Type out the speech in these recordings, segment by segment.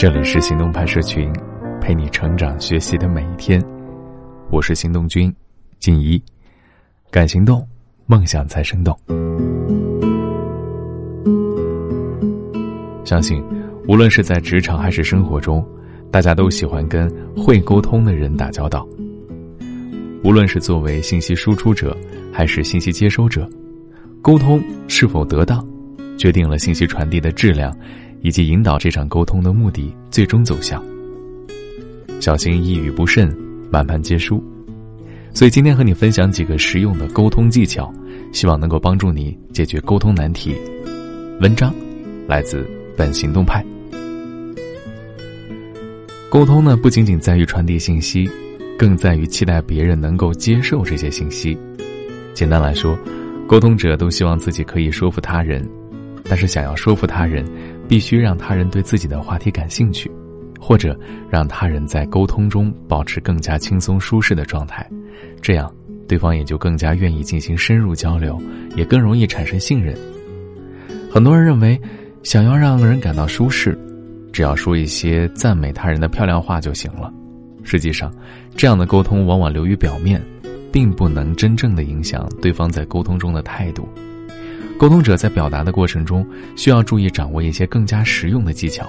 这里是行动派社群，陪你成长学习的每一天。我是行动君静怡，敢行动，梦想才生动。相信，无论是在职场还是生活中，大家都喜欢跟会沟通的人打交道。无论是作为信息输出者，还是信息接收者，沟通是否得当，决定了信息传递的质量。以及引导这场沟通的目的最终走向。小心一语不慎，满盘皆输。所以今天和你分享几个实用的沟通技巧，希望能够帮助你解决沟通难题。文章来自本行动派。沟通呢，不仅仅在于传递信息，更在于期待别人能够接受这些信息。简单来说，沟通者都希望自己可以说服他人，但是想要说服他人。必须让他人对自己的话题感兴趣，或者让他人在沟通中保持更加轻松舒适的状态，这样对方也就更加愿意进行深入交流，也更容易产生信任。很多人认为，想要让人感到舒适，只要说一些赞美他人的漂亮话就行了。实际上，这样的沟通往往流于表面，并不能真正的影响对方在沟通中的态度。沟通者在表达的过程中，需要注意掌握一些更加实用的技巧。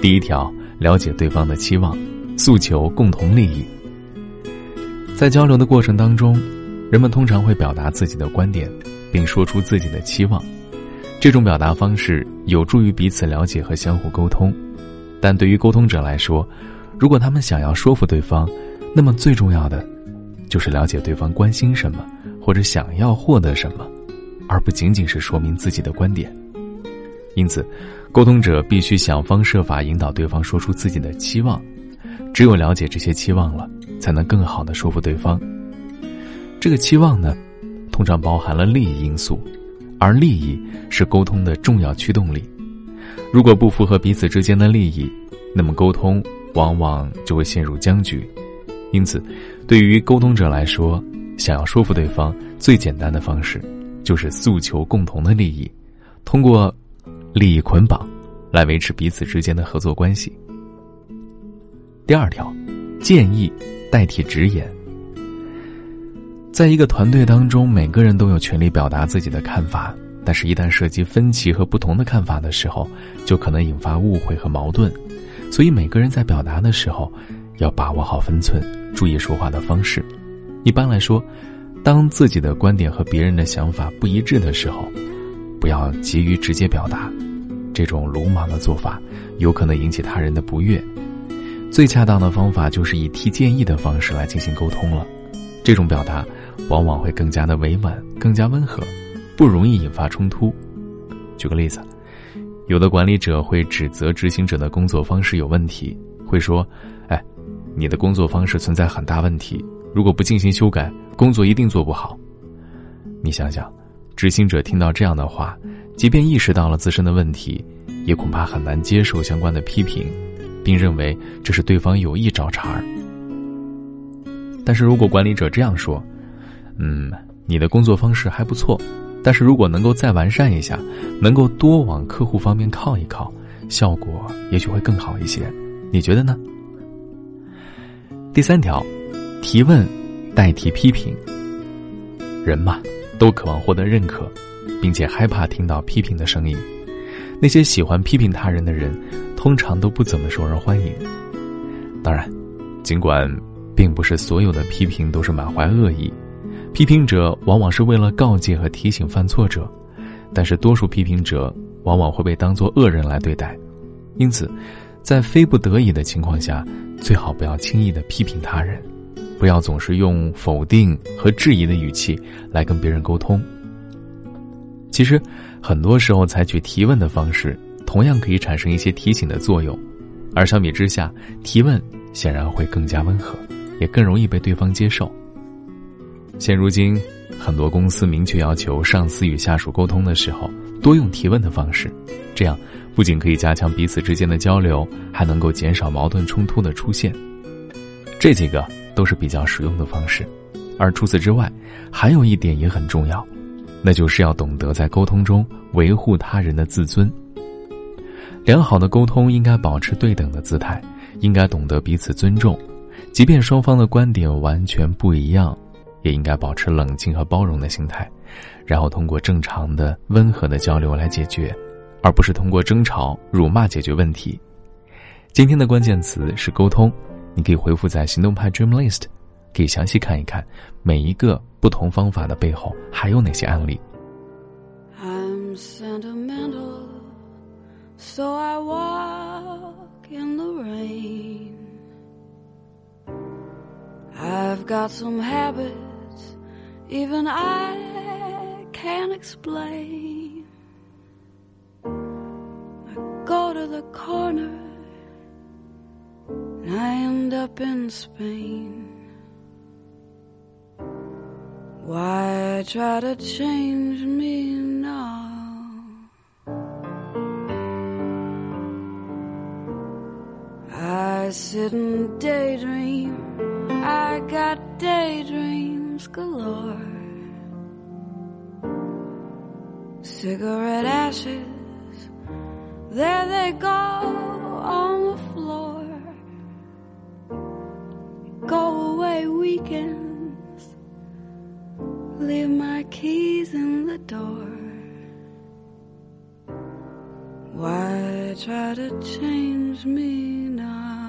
第一条，了解对方的期望、诉求、共同利益。在交流的过程当中，人们通常会表达自己的观点，并说出自己的期望。这种表达方式有助于彼此了解和相互沟通。但对于沟通者来说，如果他们想要说服对方，那么最重要的就是了解对方关心什么，或者想要获得什么。而不仅仅是说明自己的观点，因此，沟通者必须想方设法引导对方说出自己的期望。只有了解这些期望了，才能更好的说服对方。这个期望呢，通常包含了利益因素，而利益是沟通的重要驱动力。如果不符合彼此之间的利益，那么沟通往往就会陷入僵局。因此，对于沟通者来说，想要说服对方，最简单的方式。就是诉求共同的利益，通过利益捆绑来维持彼此之间的合作关系。第二条，建议代替直言。在一个团队当中，每个人都有权利表达自己的看法，但是，一旦涉及分歧和不同的看法的时候，就可能引发误会和矛盾。所以，每个人在表达的时候，要把握好分寸，注意说话的方式。一般来说。当自己的观点和别人的想法不一致的时候，不要急于直接表达，这种鲁莽的做法有可能引起他人的不悦。最恰当的方法就是以提建议的方式来进行沟通了。这种表达往往会更加的委婉、更加温和，不容易引发冲突。举个例子，有的管理者会指责执行者的工作方式有问题，会说：“哎，你的工作方式存在很大问题。”如果不进行修改，工作一定做不好。你想想，执行者听到这样的话，即便意识到了自身的问题，也恐怕很难接受相关的批评，并认为这是对方有意找茬儿。但是如果管理者这样说：“嗯，你的工作方式还不错，但是如果能够再完善一下，能够多往客户方面靠一靠，效果也许会更好一些。”你觉得呢？第三条。提问代替批评。人嘛，都渴望获得认可，并且害怕听到批评的声音。那些喜欢批评他人的人，通常都不怎么受人欢迎。当然，尽管并不是所有的批评都是满怀恶意，批评者往往是为了告诫和提醒犯错者，但是多数批评者往往会被当作恶人来对待。因此，在非不得已的情况下，最好不要轻易的批评他人。不要总是用否定和质疑的语气来跟别人沟通。其实，很多时候采取提问的方式，同样可以产生一些提醒的作用，而相比之下，提问显然会更加温和，也更容易被对方接受。现如今，很多公司明确要求上司与下属沟通的时候，多用提问的方式，这样不仅可以加强彼此之间的交流，还能够减少矛盾冲突的出现。这几个。都是比较实用的方式，而除此之外，还有一点也很重要，那就是要懂得在沟通中维护他人的自尊。良好的沟通应该保持对等的姿态，应该懂得彼此尊重，即便双方的观点完全不一样，也应该保持冷静和包容的心态，然后通过正常的、温和的交流来解决，而不是通过争吵、辱骂解决问题。今天的关键词是沟通，你可以回复在行动派 Dream List，可以详细看一看每一个不同方法的背后还有哪些案例。I'm sentimental, so I walk in the rain. I've got some habits, even I can't explain. I go to the corner, and I end up in Spain. Why try to change me now? I sit and daydream. I got daydreams galore. Cigarette ashes, there they go on the floor. Why try to change me now?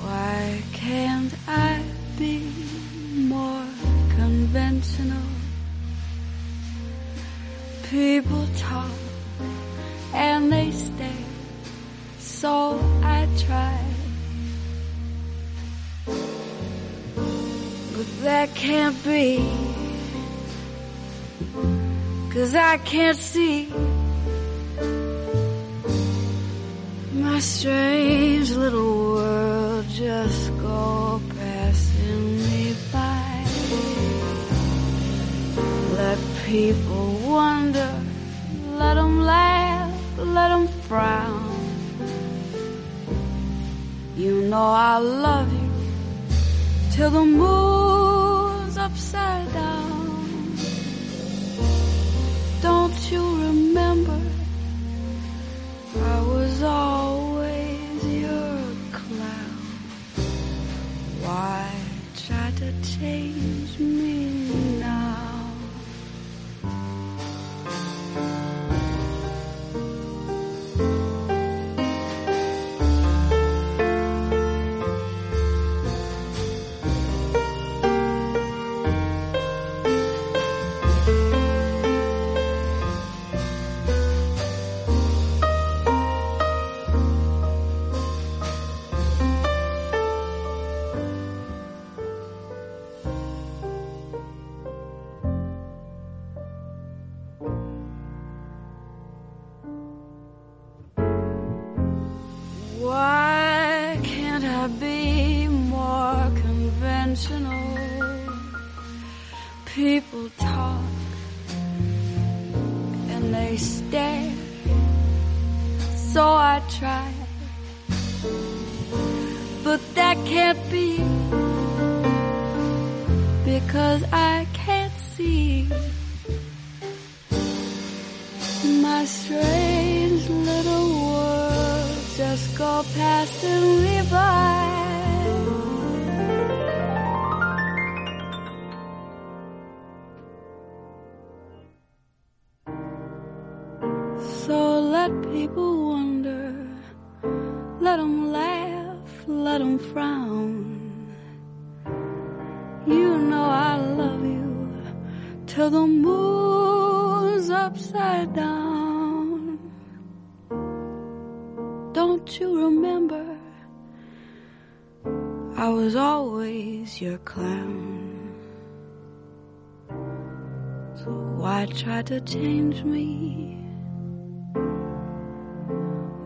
Why can't I be more conventional? People talk and they stare, so I try. But that can't be. Cause I can't see my strange little world just go passing me by. Let people wonder, let them laugh, let them frown. You know I love you till the moon's upside People talk and they stare, so I try. But that can't be because I can't see my strange little world just go passing me by. Them frown. You know I love you till the moon's upside down. Don't you remember? I was always your clown. So why try to change me?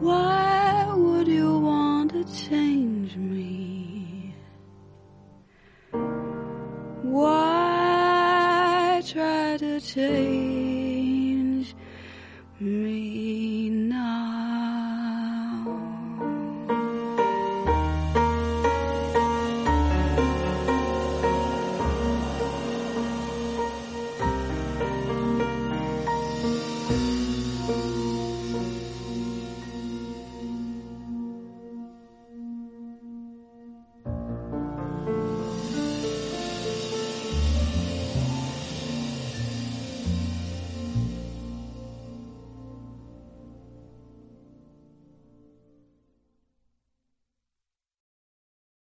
Why would you want change me? Why try to change me?